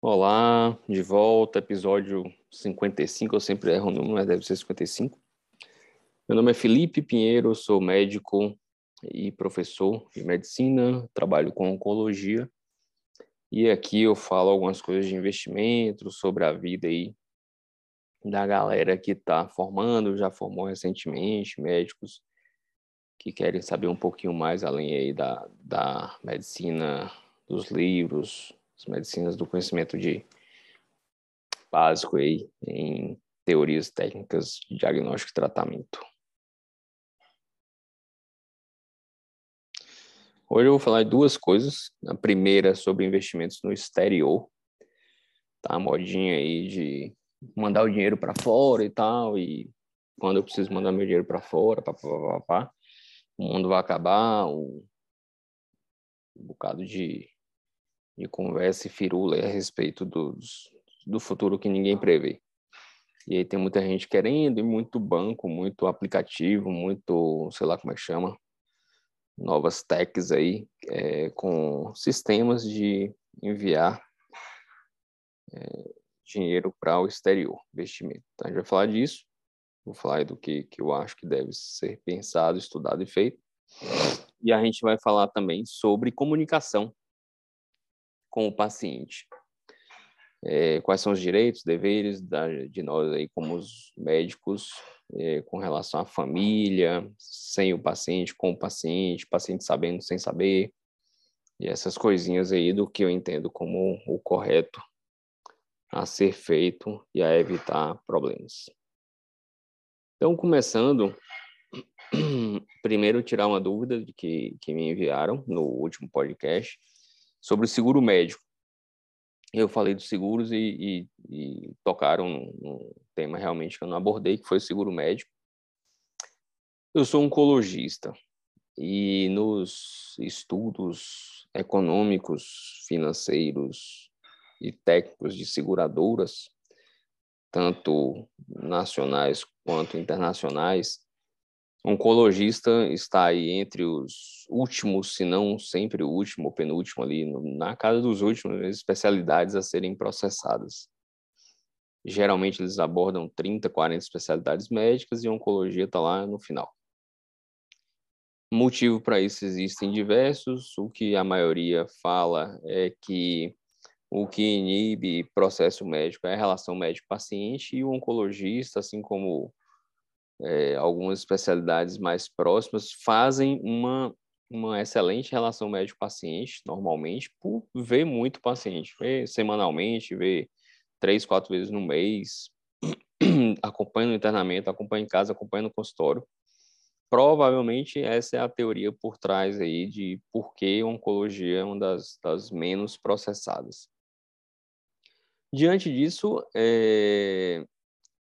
Olá, de volta, episódio 55, eu sempre erro o número, mas deve ser 55. Meu nome é Felipe Pinheiro, sou médico e professor de medicina, trabalho com oncologia, e aqui eu falo algumas coisas de investimento, sobre a vida aí da galera que está formando, já formou recentemente, médicos que querem saber um pouquinho mais além aí da, da medicina, dos livros, as medicinas do conhecimento de básico aí em teorias técnicas de diagnóstico e tratamento. Hoje eu vou falar de duas coisas. A primeira é sobre investimentos no exterior. Tá a modinha aí de mandar o dinheiro para fora e tal e quando eu preciso mandar meu dinheiro para fora, pá, pá, pá, pá, o mundo vai acabar, um, um bocado de de conversa e firula a respeito dos, do futuro que ninguém prevê. E aí tem muita gente querendo, e muito banco, muito aplicativo, muito, sei lá como é que chama, novas techs aí, é, com sistemas de enviar é, dinheiro para o exterior, investimento. Então, a gente vai falar disso, vou falar do que, que eu acho que deve ser pensado, estudado e feito. E a gente vai falar também sobre comunicação, com o paciente. É, quais são os direitos, deveres da, de nós aí como os médicos é, com relação à família, sem o paciente, com o paciente, paciente sabendo sem saber, e essas coisinhas aí do que eu entendo como o correto a ser feito e a evitar problemas. Então, começando, primeiro tirar uma dúvida que, que me enviaram no último podcast, sobre o seguro médico. Eu falei dos seguros e, e, e tocaram num tema realmente que eu não abordei, que foi o seguro médico. Eu sou oncologista e nos estudos econômicos, financeiros e técnicos de seguradoras, tanto nacionais quanto internacionais, oncologista está aí entre os últimos, se não sempre o último ou penúltimo ali, na casa dos últimos especialidades a serem processadas. Geralmente eles abordam 30, 40 especialidades médicas e oncologia está lá no final. Motivo para isso existem diversos. O que a maioria fala é que o que inibe processo médico é a relação médico-paciente e o oncologista, assim como é, algumas especialidades mais próximas fazem uma, uma excelente relação médico-paciente, normalmente, por ver muito paciente, ver semanalmente, ver três, quatro vezes no mês, acompanha no internamento, acompanha em casa, acompanha no consultório. Provavelmente essa é a teoria por trás aí de por que a oncologia é uma das, das menos processadas. Diante disso, é,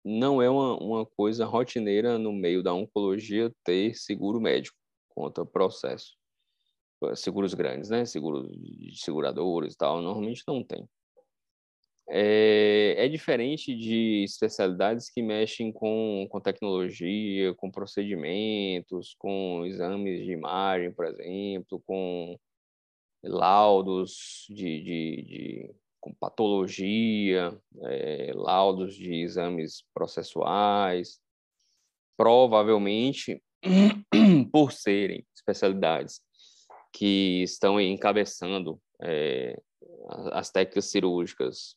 não é uma, uma coisa rotineira no meio da oncologia ter seguro médico contra processo. Seguros grandes, né? Seguros de seguradores e tal, normalmente não tem. É, é, diferente de especialidades que mexem com, com tecnologia, com procedimentos, com exames de imagem, por exemplo, com laudos de, de, de com patologia, é, laudos de exames processuais, provavelmente por serem especialidades que estão encabeçando é, as técnicas cirúrgicas,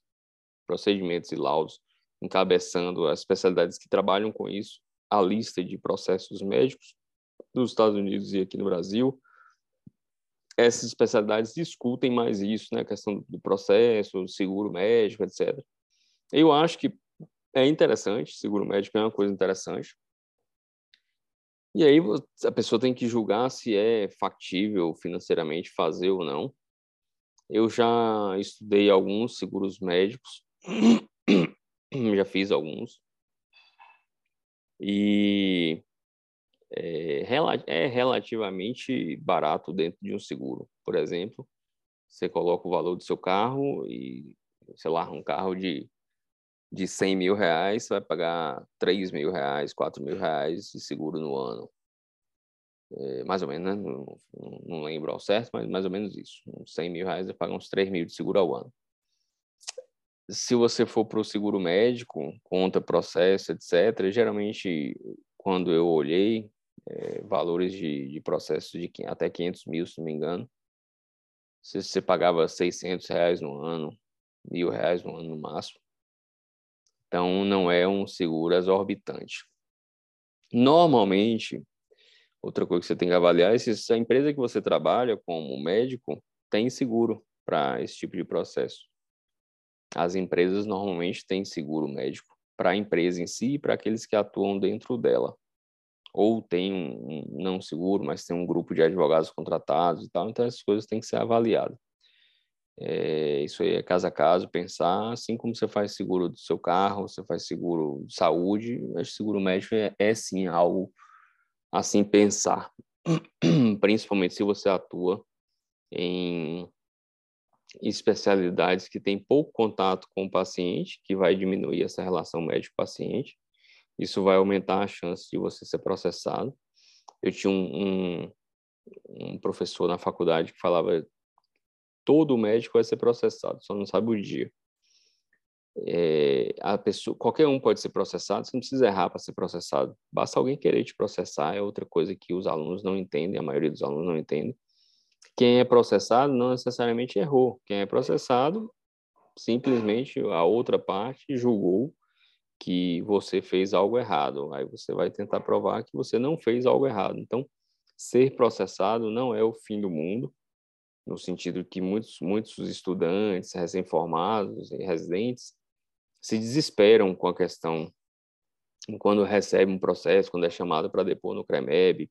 procedimentos e laudos, encabeçando as especialidades que trabalham com isso, a lista de processos médicos dos Estados Unidos e aqui no Brasil, essas especialidades discutem mais isso, né? A questão do processo, seguro médico, etc. Eu acho que é interessante, seguro médico é uma coisa interessante. E aí a pessoa tem que julgar se é factível financeiramente fazer ou não. Eu já estudei alguns seguros médicos, já fiz alguns. E é, é relativamente barato dentro de um seguro. Por exemplo, você coloca o valor do seu carro e sei lá, um carro de, de 100 mil reais, você vai pagar 3 mil reais, 4 mil reais de seguro no ano. É, mais ou menos, né? Não, não, lembro ao certo, mas mais ou menos isso. Uns 100 mil reais, vai pagar uns 3 mil de seguro ao ano. Se você for para o seguro médico, conta, processo, etc., geralmente, quando eu olhei, é, valores de, de processo de até 500 mil, se não me engano, se você pagava 600 reais no ano, mil reais no ano no máximo. Então, não é um seguro exorbitante. Normalmente, outra coisa que você tem que avaliar é se a empresa que você trabalha como médico tem seguro para esse tipo de processo. As empresas normalmente têm seguro médico para a empresa em si e para aqueles que atuam dentro dela. Ou tem um, não seguro, mas tem um grupo de advogados contratados e tal, então essas coisas têm que ser avaliadas. É, isso aí é caso a caso, pensar, assim como você faz seguro do seu carro, você faz seguro de saúde, que seguro médico é, é sim algo assim pensar, principalmente se você atua em especialidades que têm pouco contato com o paciente, que vai diminuir essa relação médico-paciente, isso vai aumentar a chance de você ser processado. Eu tinha um, um, um professor na faculdade que falava todo médico vai ser processado, só não sabe o dia. É, a pessoa, qualquer um pode ser processado, você não precisa errar para ser processado. Basta alguém querer te processar, é outra coisa que os alunos não entendem, a maioria dos alunos não entende. Quem é processado não necessariamente errou. Quem é processado, simplesmente a outra parte julgou que você fez algo errado. Aí você vai tentar provar que você não fez algo errado. Então, ser processado não é o fim do mundo no sentido que muitos, muitos estudantes recém-formados e residentes se desesperam com a questão quando recebe um processo, quando é chamado para depor no CREMEB,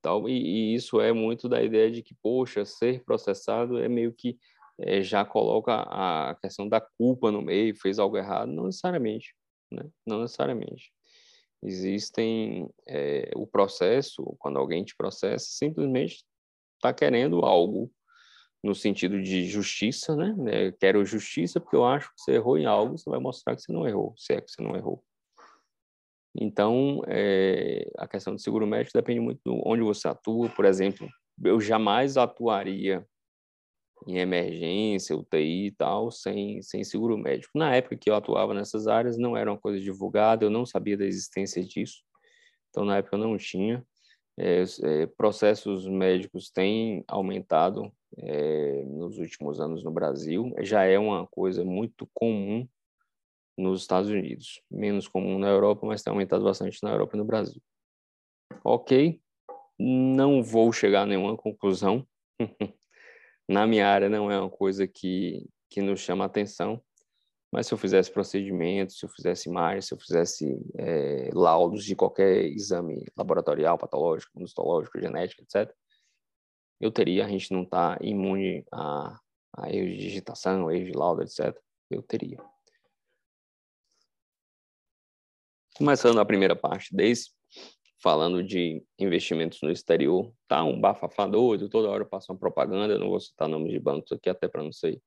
tal, e, e, isso é muito da ideia de que, poxa, ser processado é meio que é, já coloca a questão da culpa no meio, fez algo errado, não necessariamente, né? Não necessariamente. Existem é, o processo, quando alguém te processa, simplesmente está querendo algo no sentido de justiça, né? É, quero justiça porque eu acho que você errou em algo, você vai mostrar que você não errou, se é que você não errou. Então, é, a questão do seguro médico depende muito de onde você atua. Por exemplo, eu jamais atuaria em emergência, UTI e tal, sem, sem seguro médico. Na época que eu atuava nessas áreas, não era uma coisa divulgada, eu não sabia da existência disso. Então, na época, eu não tinha. É, é, processos médicos têm aumentado é, nos últimos anos no Brasil. Já é uma coisa muito comum nos Estados Unidos, menos comum na Europa, mas tem aumentado bastante na Europa e no Brasil. Ok, não vou chegar a nenhuma conclusão. na minha área não é uma coisa que, que nos chama atenção, mas se eu fizesse procedimentos, se eu fizesse imagens, se eu fizesse é, laudos de qualquer exame laboratorial, patológico, histológico, genético, etc., eu teria, a gente não está imune a, a erros de digitação, erros de laudo, etc., eu teria. Começando a primeira parte desse, falando de investimentos no exterior, tá um bafafá doido, toda hora passa uma propaganda, não vou citar nomes de bancos aqui, até para não ser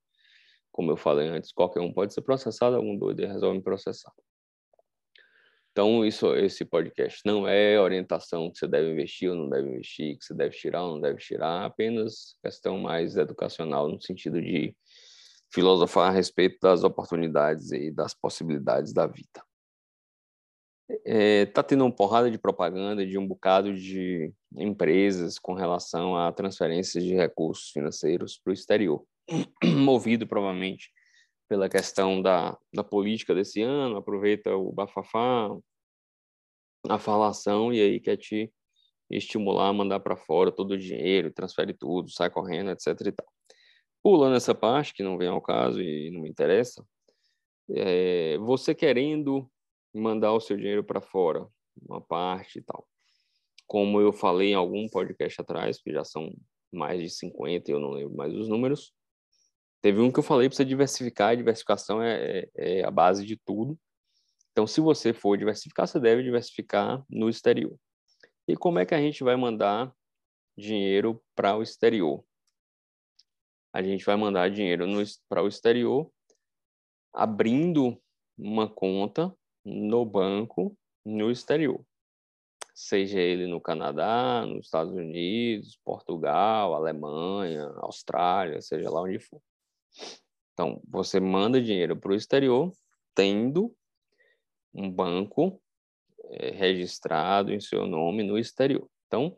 como eu falei antes, qualquer um pode ser processado, algum doido resolve me processar. Então, isso, esse podcast não é orientação que você deve investir ou não deve investir, que você deve tirar ou não deve tirar, apenas questão mais educacional, no sentido de filosofar a respeito das oportunidades e das possibilidades da vida. É, tá tendo uma porrada de propaganda de um bocado de empresas com relação a transferências de recursos financeiros para o exterior. movido provavelmente pela questão da, da política desse ano, aproveita o bafafá, a falação e aí quer te estimular a mandar para fora todo o dinheiro, transfere tudo, sai correndo, etc e tal. Pulando essa parte, que não vem ao caso e não me interessa, é, você querendo mandar o seu dinheiro para fora, uma parte e tal. Como eu falei em algum podcast atrás, que já são mais de 50, eu não lembro mais os números, Teve um que eu falei para diversificar, e diversificação é, é, é, a base de tudo. Então, se você for diversificar, você deve diversificar no exterior. E como é que a gente vai mandar dinheiro para o exterior? A gente vai mandar dinheiro para o exterior abrindo uma conta no banco no exterior, seja ele no Canadá, nos Estados Unidos, Portugal, Alemanha, Austrália, seja lá onde for. Então, você manda dinheiro para o exterior, tendo um banco é, registrado em seu nome no exterior. Então,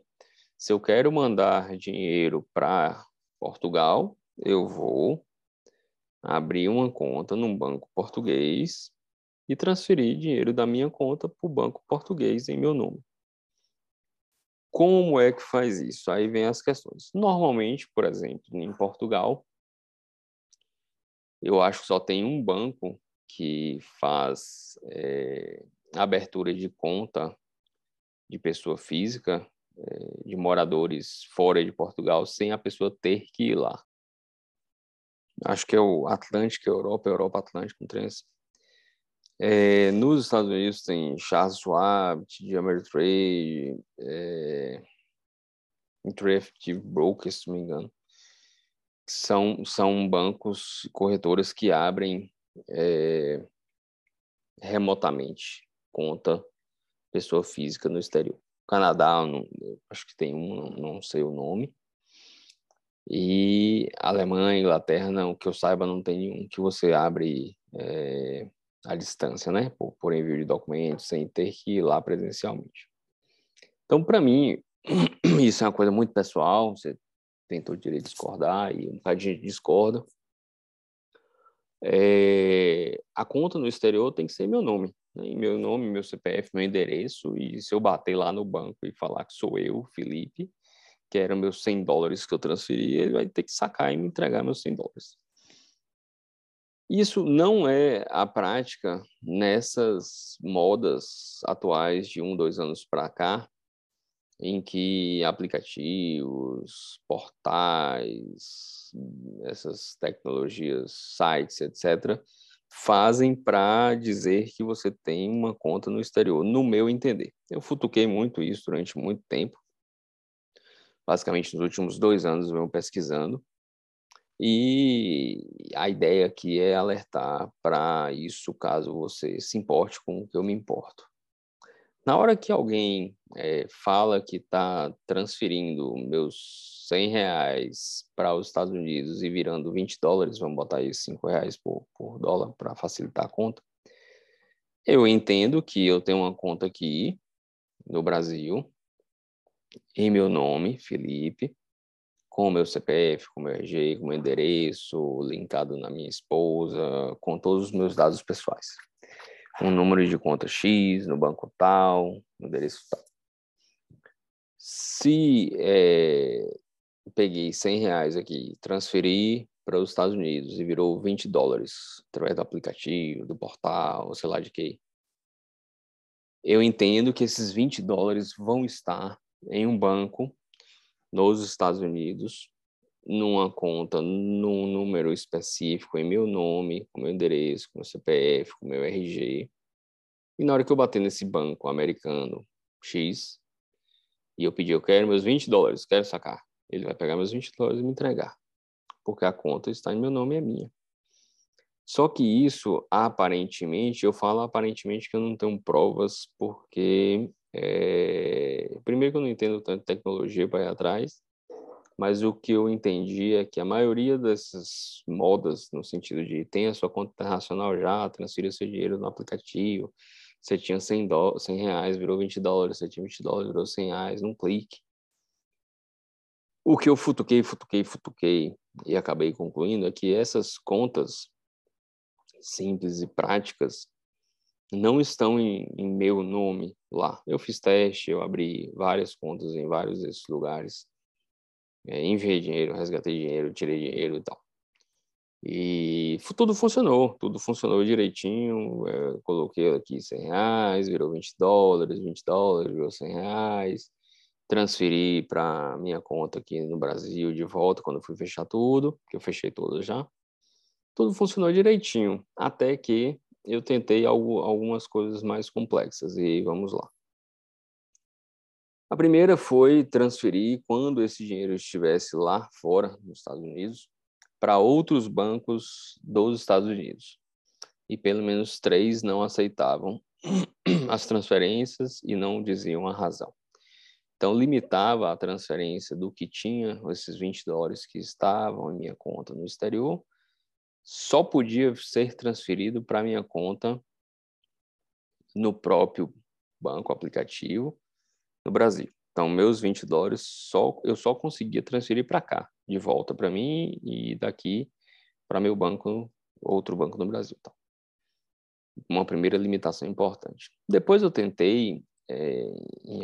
se eu quero mandar dinheiro para Portugal, eu vou abrir uma conta num banco português e transferir dinheiro da minha conta para o banco português em meu nome. Como é que faz isso? Aí vem as questões. Normalmente, por exemplo, em Portugal, eu acho que só tem um banco que faz é, abertura de conta de pessoa física, é, de moradores fora de Portugal, sem a pessoa ter que ir lá. Acho que é o Atlântico, Europa, Europa Atlântico, um trem assim. É, nos Estados Unidos tem Charles Schwab, TD Ameritrade, é, Interactive Brokers, se não me engano. São, são bancos, corretoras que abrem é, remotamente conta pessoa física no exterior. Canadá, não, acho que tem um, não, não sei o nome. E Alemanha, Inglaterra, não, que eu saiba, não tem nenhum que você abre é, à distância, né? Por, por envio de documentos, sem ter que ir lá presencialmente. Então, para mim, isso é uma coisa muito pessoal, você tem todo o direito de discordar e um bocado de gente discorda. É, a conta no exterior tem que ser meu nome, né? meu nome, meu CPF, meu endereço, e se eu bater lá no banco e falar que sou eu, Felipe, que eram meus 100 dólares que eu transferi, ele vai ter que sacar e me entregar meus 100 dólares. Isso não é a prática nessas modas atuais de um, dois anos para cá, em que aplicativos, portais, essas tecnologias, sites, etc., fazem para dizer que você tem uma conta no exterior, no meu entender. Eu futuquei muito isso durante muito tempo, basicamente nos últimos dois anos eu venho pesquisando, e a ideia aqui é alertar para isso caso você se importe com o que eu me importo. Na hora que alguém é, fala que está transferindo meus 100 reais para os Estados Unidos e virando 20 dólares, vamos botar aí 5 reais por, por dólar para facilitar a conta, eu entendo que eu tenho uma conta aqui no Brasil, em meu nome, Felipe, com meu CPF, com meu RG, com meu endereço, linkado na minha esposa, com todos os meus dados pessoais um número de conta X no banco tal, no endereço tal. Se é, peguei 100 reais aqui, transferi para os Estados Unidos e virou 20 dólares através do aplicativo, do portal, sei lá de que, eu entendo que esses 20 dólares vão estar em um banco nos Estados Unidos numa conta, num número específico, em meu nome, com meu endereço, com meu CPF, com meu RG. E na hora que eu bater nesse banco americano X, e eu pedir, eu quero meus 20 dólares, quero sacar, ele vai pegar meus 20 dólares e me entregar, porque a conta está em meu nome e é minha. Só que isso, aparentemente, eu falo aparentemente que eu não tenho provas, porque, é... primeiro que eu não entendo tanto tecnologia para ir atrás, mas o que eu entendi é que a maioria dessas modas, no sentido de tem a sua conta internacional já, transfira seu dinheiro no aplicativo, você tinha 100, dó 100 reais, virou 20 dólares, você tinha 20 dólares, virou 100 reais, num clique. O que eu futuquei, futuquei, futuquei e acabei concluindo é que essas contas simples e práticas não estão em, em meu nome lá. Eu fiz teste, eu abri várias contas em vários desses lugares é, enviei dinheiro, resgatei dinheiro, tirei dinheiro e tal. E tudo funcionou, tudo funcionou direitinho. É, coloquei aqui 100 reais, virou 20 dólares, 20 dólares, virou 100 reais. Transferi para minha conta aqui no Brasil de volta quando fui fechar tudo, que eu fechei tudo já. Tudo funcionou direitinho, até que eu tentei algo, algumas coisas mais complexas e vamos lá. A primeira foi transferir, quando esse dinheiro estivesse lá fora, nos Estados Unidos, para outros bancos dos Estados Unidos. e pelo menos três não aceitavam as transferências e não diziam a razão. Então, limitava a transferência do que tinha, esses 20 dólares que estavam em minha conta no exterior, só podia ser transferido para minha conta no próprio banco aplicativo no Brasil. Então, meus 20 dólares só eu só conseguia transferir para cá, de volta para mim e daqui para meu banco, outro banco no Brasil. Então, uma primeira limitação importante. Depois eu tentei, é, em,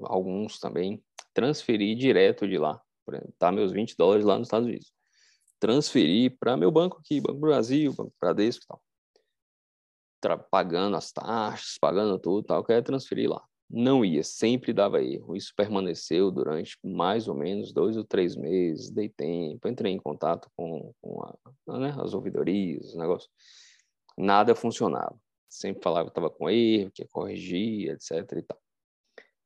alguns também, transferir direto de lá. Tá meus 20 dólares lá nos Estados Unidos. Transferir para meu banco aqui, Banco Brasil, Banco Bradesco e tal. pagando as taxas, pagando tudo tal, quero transferir lá. Não ia, sempre dava erro. Isso permaneceu durante mais ou menos dois ou três meses, dei tempo, entrei em contato com, com a, né, as ouvidorias, os negócios nada funcionava. Sempre falava que estava com erro, que ia corrigir, etc. E tal.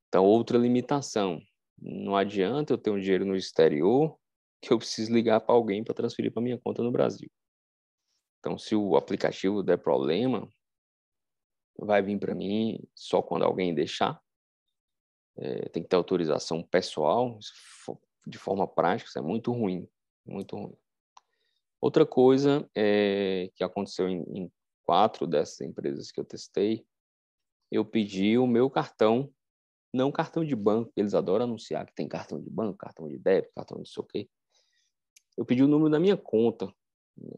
Então, outra limitação. Não adianta eu ter um dinheiro no exterior que eu preciso ligar para alguém para transferir para minha conta no Brasil. Então, se o aplicativo der problema, vai vir para mim só quando alguém deixar. É, tem que ter autorização pessoal, de forma prática, isso é muito ruim, muito ruim. Outra coisa é, que aconteceu em, em quatro dessas empresas que eu testei, eu pedi o meu cartão, não cartão de banco, eles adoram anunciar que tem cartão de banco, cartão de débito, cartão de sei o quê. Eu pedi o número da minha conta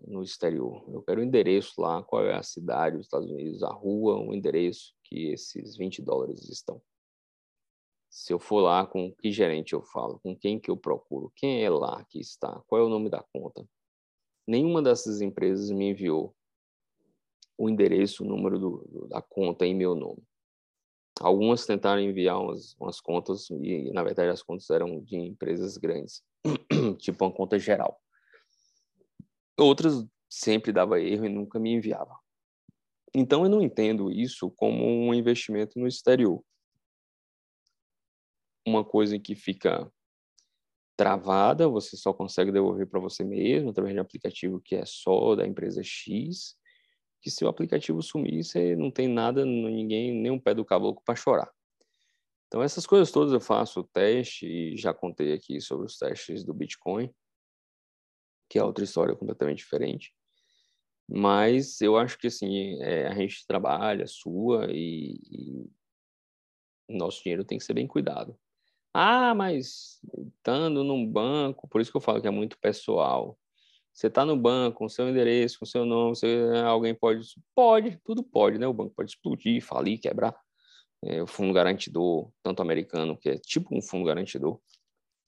no exterior. Eu quero o endereço lá, qual é a cidade dos Estados Unidos, a rua, o endereço que esses 20 dólares estão. Se eu for lá, com que gerente eu falo, com quem que eu procuro, quem é lá que está, qual é o nome da conta. Nenhuma dessas empresas me enviou o endereço, o número do, da conta em meu nome. Algumas tentaram enviar umas, umas contas e, na verdade, as contas eram de empresas grandes, tipo uma conta geral. Outras sempre dava erro e nunca me enviava. Então, eu não entendo isso como um investimento no exterior. Uma coisa que fica travada, você só consegue devolver para você mesmo através de um aplicativo que é só da empresa X que se o aplicativo sumir, você não tem nada, ninguém, nem um pé do caboclo para chorar. Então, essas coisas todas eu faço teste e já contei aqui sobre os testes do Bitcoin, que é outra história completamente diferente. Mas eu acho que, assim, é, a gente trabalha, sua, e, e nosso dinheiro tem que ser bem cuidado. Ah, mas estando num banco, por isso que eu falo que é muito pessoal. Você está no banco, com seu endereço, com seu nome, você, alguém pode. Pode, tudo pode, né? O banco pode explodir, falir, quebrar. É, o fundo garantidor, tanto americano, que é tipo um fundo garantidor,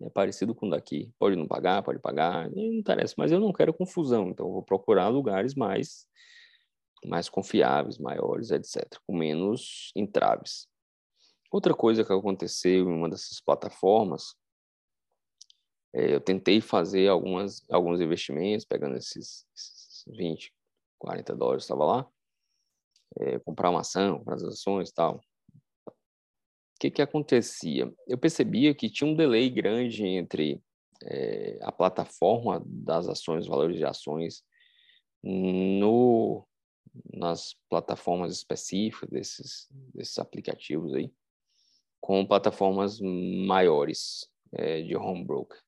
é parecido com o daqui. Pode não pagar, pode pagar, não interessa. Mas eu não quero confusão, então eu vou procurar lugares mais, mais confiáveis, maiores, etc., com menos entraves. Outra coisa que aconteceu em uma dessas plataformas é, eu tentei fazer algumas, alguns investimentos, pegando esses, esses 20, 40 dólares, estava lá, é, comprar uma ação, comprar as ações e tal. Que, que acontecia? Eu percebia que tinha um delay grande entre é, a plataforma das ações, valores de ações, no, nas plataformas específicas desses, desses aplicativos aí, com plataformas maiores é, de home broker.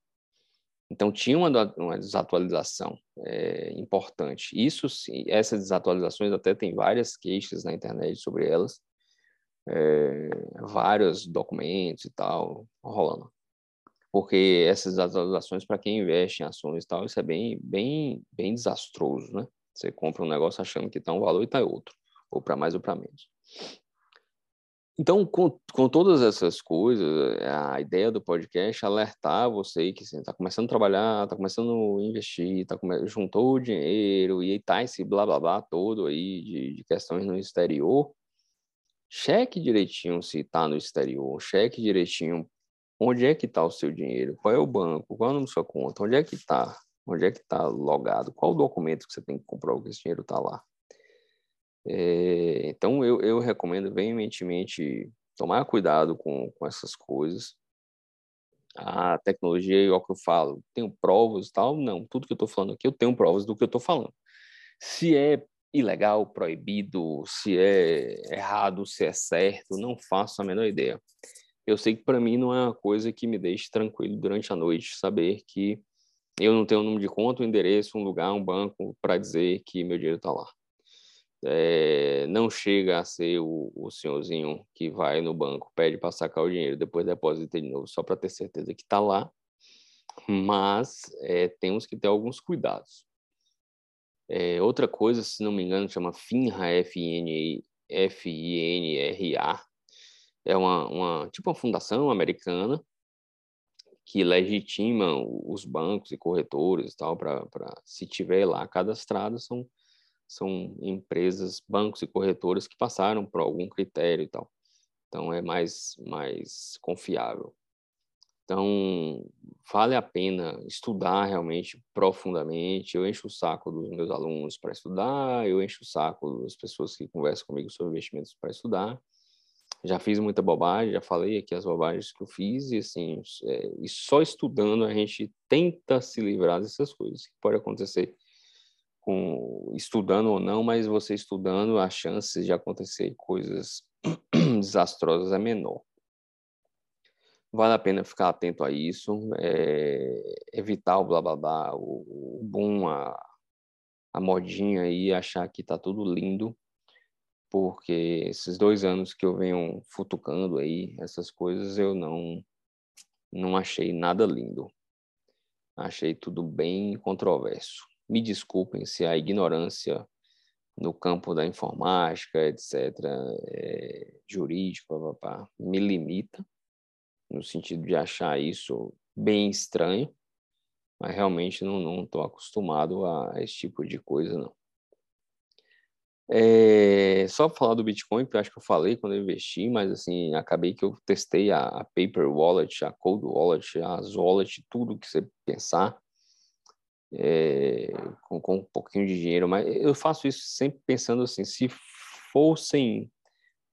Então tinha uma, uma desatualização é, importante. Isso essas desatualizações até tem várias queixas na internet sobre elas, é, vários documentos e tal rolando. Porque essas desatualizações para quem investe em ações e tal, isso é bem, bem, bem desastroso, né? Você compra um negócio achando que está um valor e está outro, ou para mais ou para menos. Então, com, com todas essas coisas, a ideia do podcast é alertar você que está assim, começando a trabalhar, está começando a investir, tá come... juntou o dinheiro e está esse blá blá blá todo aí de, de questões no exterior. Cheque direitinho se está no exterior, cheque direitinho onde é que está o seu dinheiro, qual é o banco, qual é o nome da sua conta, onde é que está, onde é que está logado, qual o documento que você tem que comprovar que esse dinheiro está lá. É, então, eu, eu recomendo veementemente tomar cuidado com, com essas coisas. A tecnologia, é o que eu falo, tenho provas e tal? Não, tudo que eu estou falando aqui, eu tenho provas do que eu estou falando. Se é ilegal, proibido, se é errado, se é certo, não faço a menor ideia. Eu sei que para mim não é uma coisa que me deixe tranquilo durante a noite saber que eu não tenho um número de conta, um endereço, um lugar, um banco para dizer que meu dinheiro está lá. É, não chega a ser o, o, senhorzinho que vai no banco, pede para sacar o dinheiro, depois deposita de novo, só para ter certeza que está lá. Mas é, temos que ter alguns cuidados. É, outra coisa, se não me engano, chama FINRA, F-I-N-R-A. É uma, uma, tipo uma fundação americana que legitima os bancos e corretores e tal, para se tiver lá cadastrado, são, são empresas, bancos e corretoras que passaram por algum critério e tal. Então é mais, mais confiável. Então, vale a pena estudar realmente profundamente. Eu encho o saco dos meus alunos para estudar, eu encho o saco das pessoas que conversam comigo sobre investimentos para estudar. Já fiz muita bobagem, já falei aqui as bobagens que eu fiz, e assim, é, e só estudando a gente tenta se livrar dessas coisas, pode acontecer com estudando ou não, mas você estudando, a chance de acontecer coisas desastrosas é menor vale a pena ficar atento a isso, é, evitar o blá blá blá, o, o boom, a, a modinha aí, achar que tá tudo lindo, porque esses dois anos que eu venho futucando aí, essas coisas, eu não, não achei nada lindo. Achei tudo bem controverso. Me desculpem se a ignorância no campo da informática, etc., é, jurídico, papá, me limita, no sentido de achar isso bem estranho, mas realmente não estou acostumado a esse tipo de coisa, não. É, só para falar do Bitcoin, que eu acho que eu falei quando eu investi, mas assim, acabei que eu testei a, a Paper Wallet, a Cold Wallet, as Wallet, tudo que você pensar, é, com, com um pouquinho de dinheiro, mas eu faço isso sempre pensando assim, se fossem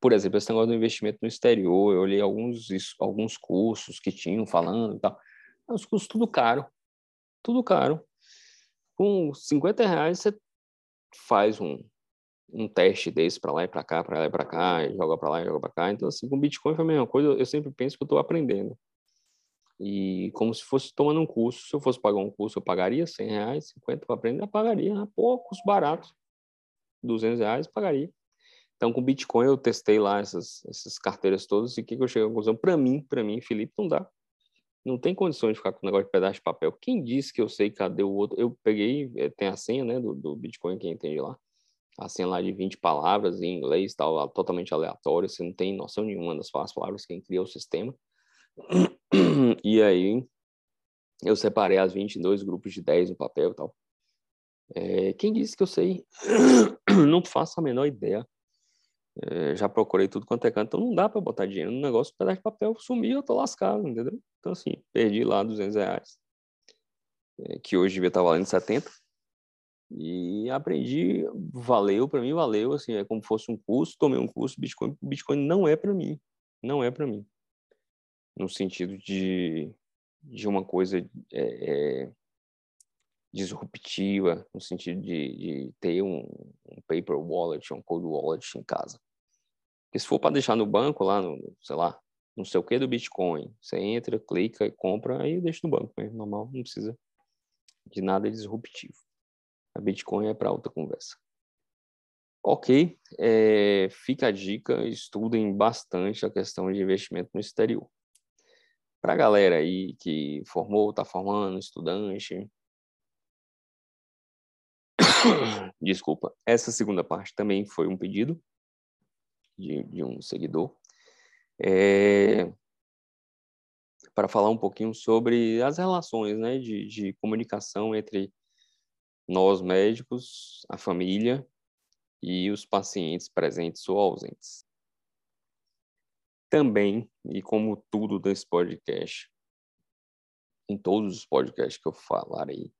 por exemplo, esse negócio do investimento no exterior, eu olhei alguns, alguns cursos que tinham falando e tal. Os cursos tudo caro, tudo caro. Com 50 reais você faz um, um teste desse para lá e para cá, para lá e para cá, e joga para lá e joga para cá. Então, assim, com Bitcoin foi a mesma coisa. Eu sempre penso que eu estou aprendendo. E como se fosse tomando um curso. Se eu fosse pagar um curso, eu pagaria 100 reais, 50 para aprender, eu pagaria. Né? Poucos, baratos. 200 reais, pagaria. Então, com Bitcoin, eu testei lá essas, essas carteiras todas e o que, que eu cheguei à conclusão? Para mim, para mim, Felipe, não dá. Não tem condições de ficar com o negócio de pedaço de papel. Quem disse que eu sei cadê o outro? Eu peguei, eh, tem a senha, né, do, do Bitcoin, quem entende lá. A senha lá de 20 palavras em inglês, tal, totalmente aleatório. Você não tem noção nenhuma das palavras quem criou o sistema. E aí, eu separei as 22 grupos de 10 no papel e tal. É, quem disse que eu sei? não faço a menor ideia. É, já procurei tudo quanto é canto, então não dá para botar dinheiro no negócio, pedaço de papel sumir, eu tô lascado, entendeu? Então, assim, perdi lá 200 reais, é, que hoje devia estar valendo 70, e aprendi, valeu, para mim valeu, assim, é como fosse um curso, tomei um curso, Bitcoin, Bitcoin não é para mim, não é para mim, no sentido de, de uma coisa é, disruptiva, no sentido de, de ter um, um, paper wallet, um cold wallet em casa. Porque se for para deixar no banco, lá, no, sei lá, não sei o que do Bitcoin, você entra, clica e compra, aí deixa no banco mesmo, normal, não precisa de nada disruptivo. A Bitcoin é para outra conversa. Ok, é, fica a dica, estudem bastante a questão de investimento no exterior. Para a galera aí que formou, está formando, estudante, Desculpa. Essa segunda parte também foi um pedido de, de um seguidor. É, para falar um pouquinho sobre as relações né, de, de comunicação entre nós médicos, a família e os pacientes presentes ou ausentes. Também, e como tudo desse podcast, em todos os podcasts que eu falarei,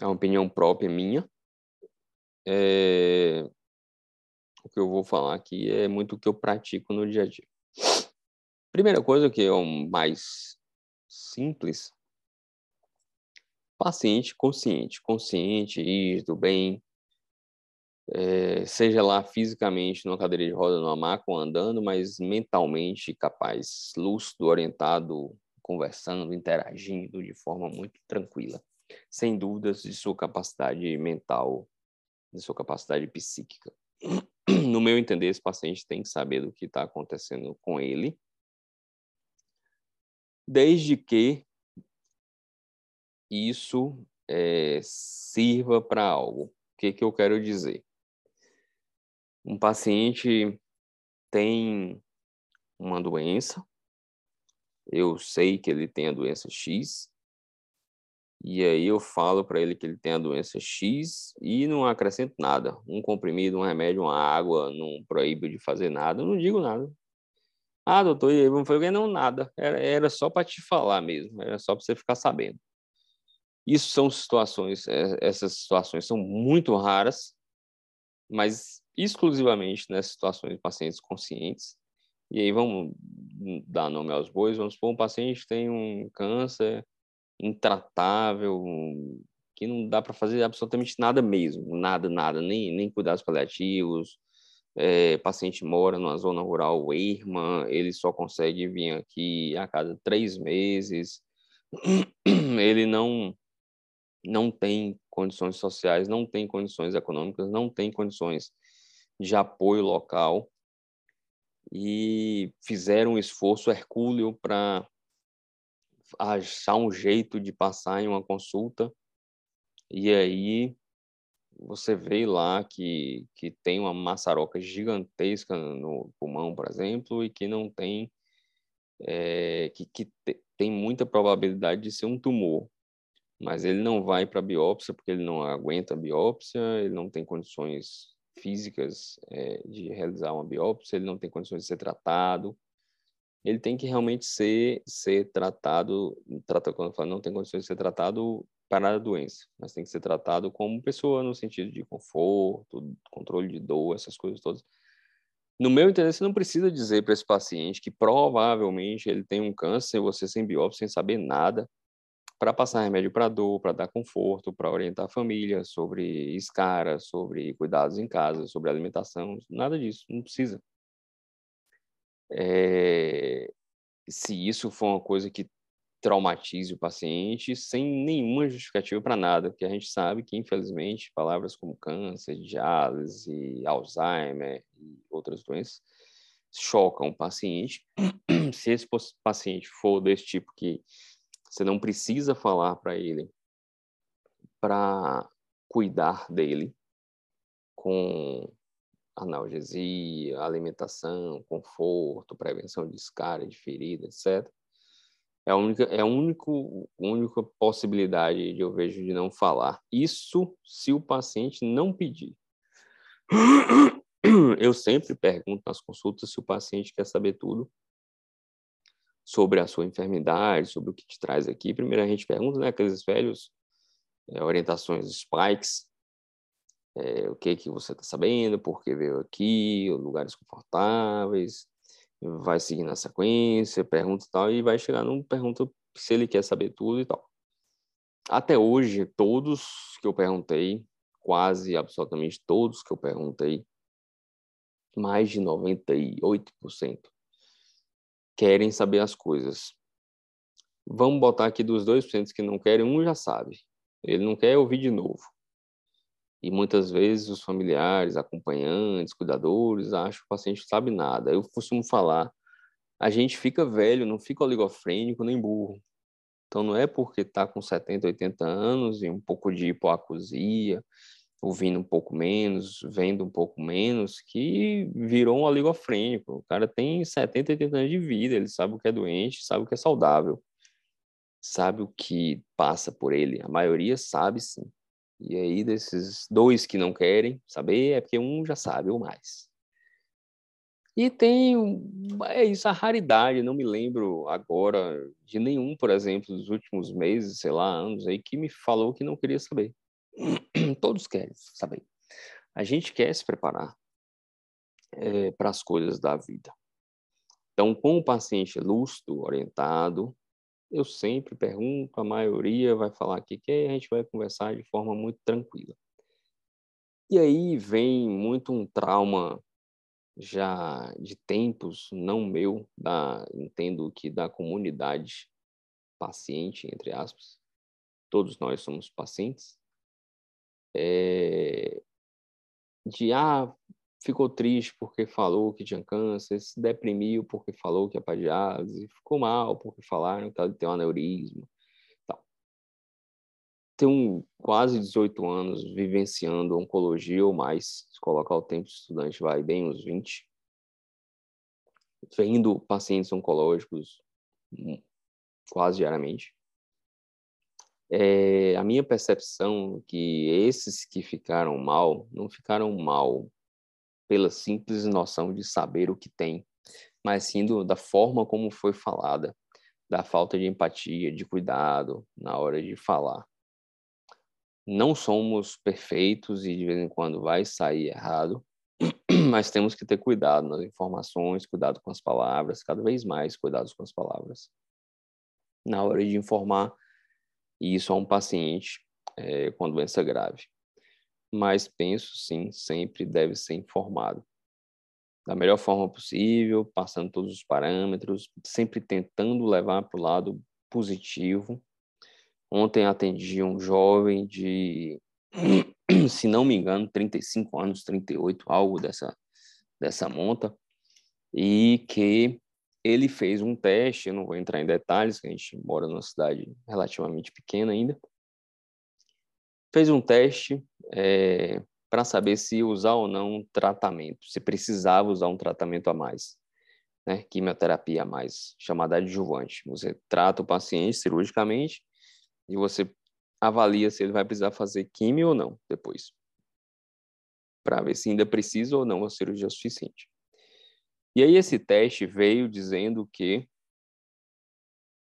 é uma opinião própria minha, é, o que eu vou falar aqui é muito o que eu pratico no dia a dia. Primeira coisa que é o mais simples, paciente consciente, consciente, do bem, é, seja lá fisicamente numa cadeira de roda, numa maca andando, mas mentalmente capaz, lúcido, orientado, conversando, interagindo de forma muito tranquila, sem dúvidas de sua capacidade mental, de sua capacidade psíquica. No meu entender, esse paciente tem que saber do que está acontecendo com ele, desde que isso é, sirva para algo. O que, que eu quero dizer? Um paciente tem uma doença, eu sei que ele tem a doença X, e aí eu falo para ele que ele tem a doença X e não acrescento nada. Um comprimido, um remédio, uma água, não proíbo de fazer nada, não digo nada. Ah, doutor, e não foi não nada. Era, era só para te falar mesmo, era só para você ficar sabendo. Isso são situações, é, essas situações são muito raras, mas exclusivamente nessas situações de pacientes conscientes. E aí vamos dar nome aos bois, vamos supor um paciente tem um câncer intratável, que não dá para fazer absolutamente nada mesmo, nada, nada, nem, nem cuidados paliativos. É, paciente mora numa zona rural erma, ele só consegue vir aqui a cada três meses. Ele não não tem condições sociais, não tem condições econômicas, não tem condições de apoio local e fizeram um esforço hercúleo para achar um jeito de passar em uma consulta. E aí você vê lá que, que tem uma maçaroca gigantesca no pulmão, por exemplo, e que não tem, é, que, que tem muita probabilidade de ser um tumor. Mas ele não vai para a biópsia porque ele não aguenta a biópsia, ele não tem condições físicas é, de realizar uma biópsia, ele não tem condições de ser tratado ele tem que realmente ser, ser tratado, trata, quando falo não tem condições de ser tratado para a doença, mas tem que ser tratado como pessoa no sentido de conforto, controle de dor, essas coisas todas. No meu entender, você não precisa dizer para esse paciente que provavelmente ele tem um câncer, você sem biópsia, sem saber nada, para passar remédio para dor, para dar conforto, para orientar a família sobre escara, sobre cuidados em casa, sobre alimentação, nada disso, não precisa. É, se isso for uma coisa que traumatize o paciente sem nenhuma justificativa para nada, porque a gente sabe que, infelizmente, palavras como câncer, diálise, Alzheimer e outras doenças chocam o paciente. Se esse paciente for desse tipo que você não precisa falar para ele para cuidar dele com analgesia, alimentação, conforto, prevenção de escara, de ferida, etc. É a única, é a único, única possibilidade de eu vejo de não falar. Isso se o paciente não pedir. Eu sempre pergunto nas consultas se o paciente quer saber tudo sobre a sua enfermidade, sobre o que te traz aqui. Primeiro a gente pergunta, né, aqueles velhos é, orientações spikes, é, o que que você está sabendo, por que veio aqui, lugares confortáveis, vai seguindo a sequência, pergunta e tal, e vai chegar num pergunta se ele quer saber tudo e tal. Até hoje, todos que eu perguntei, quase absolutamente todos que eu perguntei, mais de 98% querem saber as coisas. Vamos botar aqui dos 2% que não querem, um já sabe. Ele não quer ouvir de novo. E muitas vezes os familiares, acompanhantes, cuidadores acham que o paciente sabe nada. Eu costumo falar, a gente fica velho, não fica oligofrênico nem burro. Então não é porque está com 70, 80 anos e um pouco de hipoacusia, ouvindo um pouco menos, vendo um pouco menos, que virou um oligofrênico. O cara tem 70, 80 anos de vida, ele sabe o que é doente, sabe o que é saudável, sabe o que passa por ele. A maioria sabe sim. E aí, desses dois que não querem saber, é porque um já sabe ou mais. E tem, é isso, a raridade, não me lembro agora de nenhum, por exemplo, dos últimos meses, sei lá, anos aí, que me falou que não queria saber. Todos querem saber. A gente quer se preparar é, para as coisas da vida. Então, com o paciente lúcido, orientado, eu sempre pergunto, a maioria vai falar aqui que a gente vai conversar de forma muito tranquila. E aí vem muito um trauma já de tempos, não meu, da, entendo que da comunidade paciente, entre aspas, todos nós somos pacientes, é, de, ah, ficou triste porque falou que tinha câncer, se deprimiu porque falou que é padiase, ficou mal porque falaram que ela tem um aneurisma. Tenho quase 18 anos vivenciando oncologia ou mais, se colocar o tempo de estudante vai bem uns 20, vendo pacientes oncológicos hum, quase diariamente. É, a minha percepção é que esses que ficaram mal, não ficaram mal pela simples noção de saber o que tem, mas sim do, da forma como foi falada, da falta de empatia, de cuidado na hora de falar. Não somos perfeitos e de vez em quando vai sair errado, mas temos que ter cuidado nas informações, cuidado com as palavras, cada vez mais cuidado com as palavras. Na hora de informar isso a um paciente é, com doença grave mas penso sim, sempre deve ser informado. Da melhor forma possível, passando todos os parâmetros, sempre tentando levar para o lado positivo. Ontem atendi um jovem de, se não me engano, 35 anos, 38, algo dessa, dessa monta, e que ele fez um teste, eu não vou entrar em detalhes, que a gente mora numa cidade relativamente pequena ainda, fez um teste é, para saber se usar ou não um tratamento, se precisava usar um tratamento a mais, né? quimioterapia a mais, chamada adjuvante. Você trata o paciente cirurgicamente e você avalia se ele vai precisar fazer quimio ou não depois, para ver se ainda precisa ou não a cirurgia suficiente. E aí esse teste veio dizendo que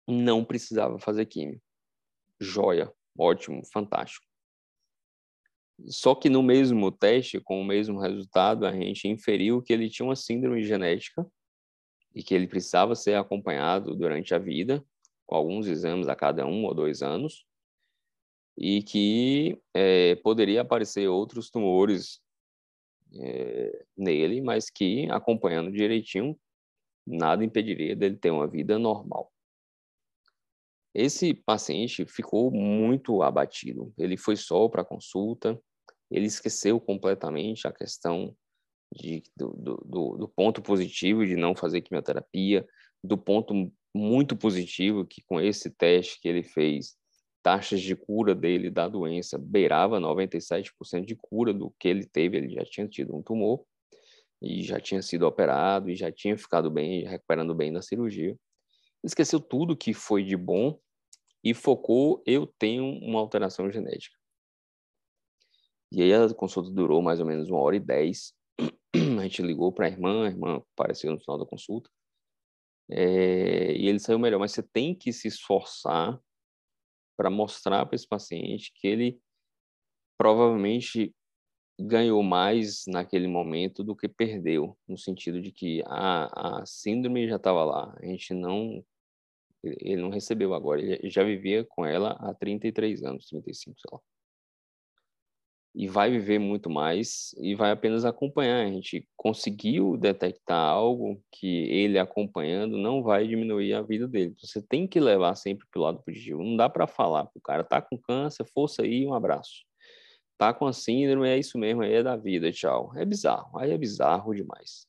não precisava fazer químio. Joia, ótimo, fantástico. Só que no mesmo teste, com o mesmo resultado, a gente inferiu que ele tinha uma síndrome genética e que ele precisava ser acompanhado durante a vida, com alguns exames a cada um ou dois anos, e que é, poderia aparecer outros tumores é, nele, mas que acompanhando direitinho, nada impediria dele ter uma vida normal. Esse paciente ficou muito abatido. Ele foi só para consulta, ele esqueceu completamente a questão de, do, do, do, ponto positivo de não fazer quimioterapia, do ponto muito positivo que com esse teste que ele fez, taxas de cura dele da doença beirava 97% de cura do que ele teve, ele já tinha tido um tumor e já tinha sido operado e já tinha ficado bem, recuperando bem na cirurgia. Esqueceu tudo que foi de bom e focou, eu tenho uma alteração genética. E aí a consulta durou mais ou menos uma hora e dez. A gente ligou para a irmã, a irmã apareceu no final da consulta. É, e ele saiu melhor, mas você tem que se esforçar para mostrar para esse paciente que ele provavelmente ganhou mais naquele momento do que perdeu, no sentido de que a, a síndrome já estava lá, a gente não ele não recebeu agora, ele já vivia com ela há 33 anos, 35, sei lá. E vai viver muito mais e vai apenas acompanhar. A gente conseguiu detectar algo que ele acompanhando não vai diminuir a vida dele. Você tem que levar sempre para o lado positivo. Não dá para falar para o cara, tá com câncer, força aí, um abraço. Tá com a síndrome, é isso mesmo, aí é da vida, tchau. É bizarro, aí é bizarro demais.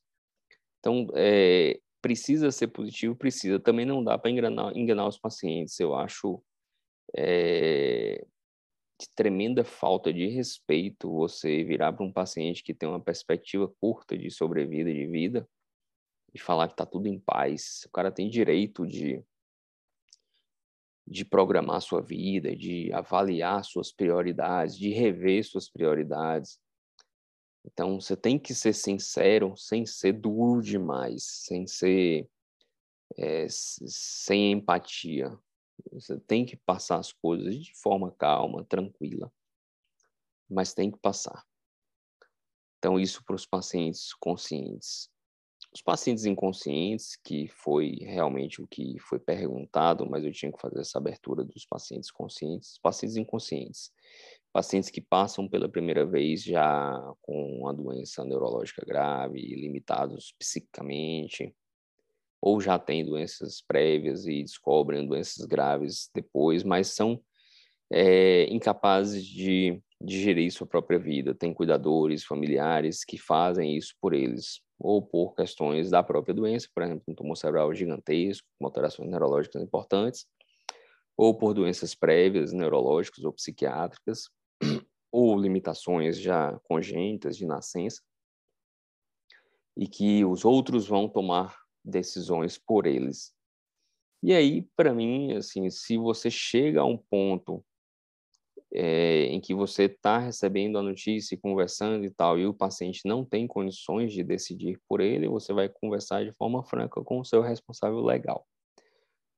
Então, é, precisa ser positivo, precisa. Também não dá para enganar, enganar os pacientes. Eu acho é, de tremenda falta de respeito você virar para um paciente que tem uma perspectiva curta de sobrevida, de vida, e falar que está tudo em paz. O cara tem direito de, de programar sua vida, de avaliar suas prioridades, de rever suas prioridades. Então, você tem que ser sincero sem ser duro demais, sem ser é, sem empatia. Você tem que passar as coisas de forma calma, tranquila, mas tem que passar. Então, isso para os pacientes conscientes. Os pacientes inconscientes, que foi realmente o que foi perguntado, mas eu tinha que fazer essa abertura dos pacientes conscientes, pacientes inconscientes pacientes que passam pela primeira vez já com uma doença neurológica grave, limitados psiquicamente, ou já têm doenças prévias e descobrem doenças graves depois, mas são é, incapazes de digerir sua própria vida. Tem cuidadores, familiares que fazem isso por eles, ou por questões da própria doença, por exemplo, um tumor cerebral gigantesco, com alterações neurológicas importantes, ou por doenças prévias, neurológicas ou psiquiátricas, ou limitações já congênitas de nascença, e que os outros vão tomar decisões por eles. E aí, para mim, assim, se você chega a um ponto é, em que você está recebendo a notícia e conversando e tal, e o paciente não tem condições de decidir por ele, você vai conversar de forma franca com o seu responsável legal.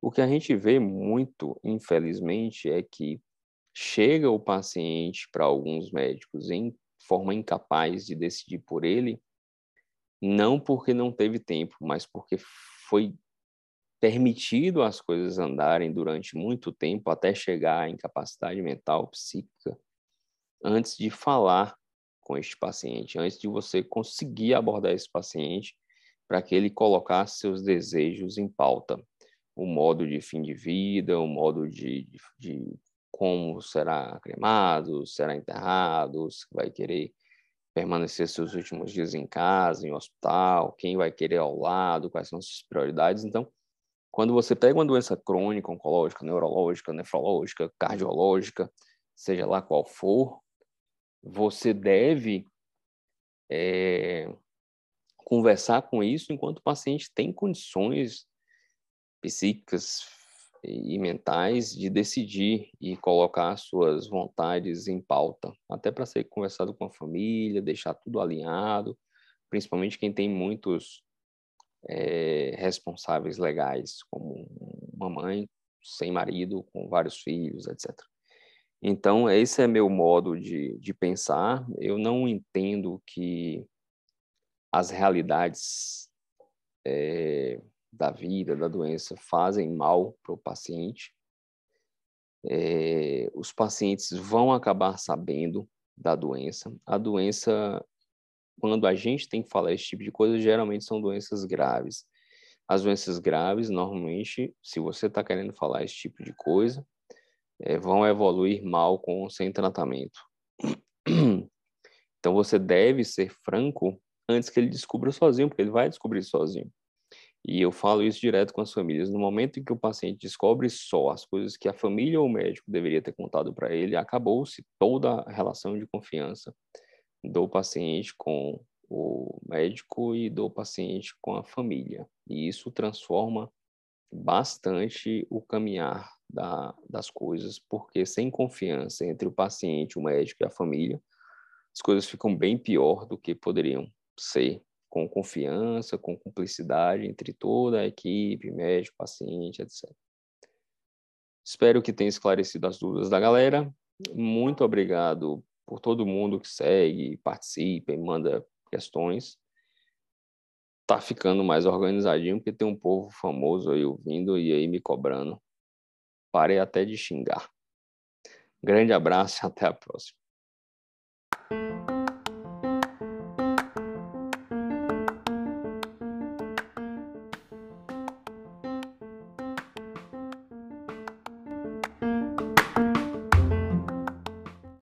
O que a gente vê muito, infelizmente, é que chega o paciente para alguns médicos em forma incapaz de decidir por ele, não porque não teve tempo, mas porque foi permitido as coisas andarem durante muito tempo até chegar à incapacidade mental, psíquica, antes de falar com este paciente, antes de você conseguir abordar esse paciente para que ele colocasse seus desejos em pauta. O modo de fim de vida, o modo de, de, de como será cremado, será enterrado, se vai querer permanecer seus últimos dias em casa, em hospital, quem vai querer ao lado, quais são suas prioridades. Então, quando você pega uma doença crônica, oncológica, neurológica, nefrológica, cardiológica, seja lá qual for, você deve é, conversar com isso enquanto o paciente tem condições psíquicas e mentais de decidir e colocar suas vontades em pauta, até para ser conversado com a família, deixar tudo alinhado, principalmente quem tem muitos é, responsáveis legais, como uma mãe sem marido, com vários filhos, etc. Então, esse é meu modo de, de pensar. Eu não entendo que as realidades é, da vida, da doença, fazem mal para o paciente. É, os pacientes vão acabar sabendo da doença. A doença, quando a gente tem que falar esse tipo de coisa, geralmente são doenças graves. As doenças graves, normalmente, se você está querendo falar esse tipo de coisa, é, vão evoluir mal com sem tratamento. Então você deve ser franco antes que ele descubra sozinho, porque ele vai descobrir sozinho. E eu falo isso direto com as famílias. No momento em que o paciente descobre só as coisas que a família ou o médico deveria ter contado para ele, acabou-se toda a relação de confiança do paciente com o médico e do paciente com a família. E isso transforma bastante o caminhar da, das coisas, porque sem confiança entre o paciente, o médico e a família, as coisas ficam bem pior do que poderiam ser com confiança, com cumplicidade entre toda a equipe, médico, paciente, etc. Espero que tenha esclarecido as dúvidas da galera. Muito obrigado por todo mundo que segue, participa e manda questões. Tá ficando mais organizadinho porque tem um povo famoso aí ouvindo e aí me cobrando. Parei até de xingar. Grande abraço e até a próxima.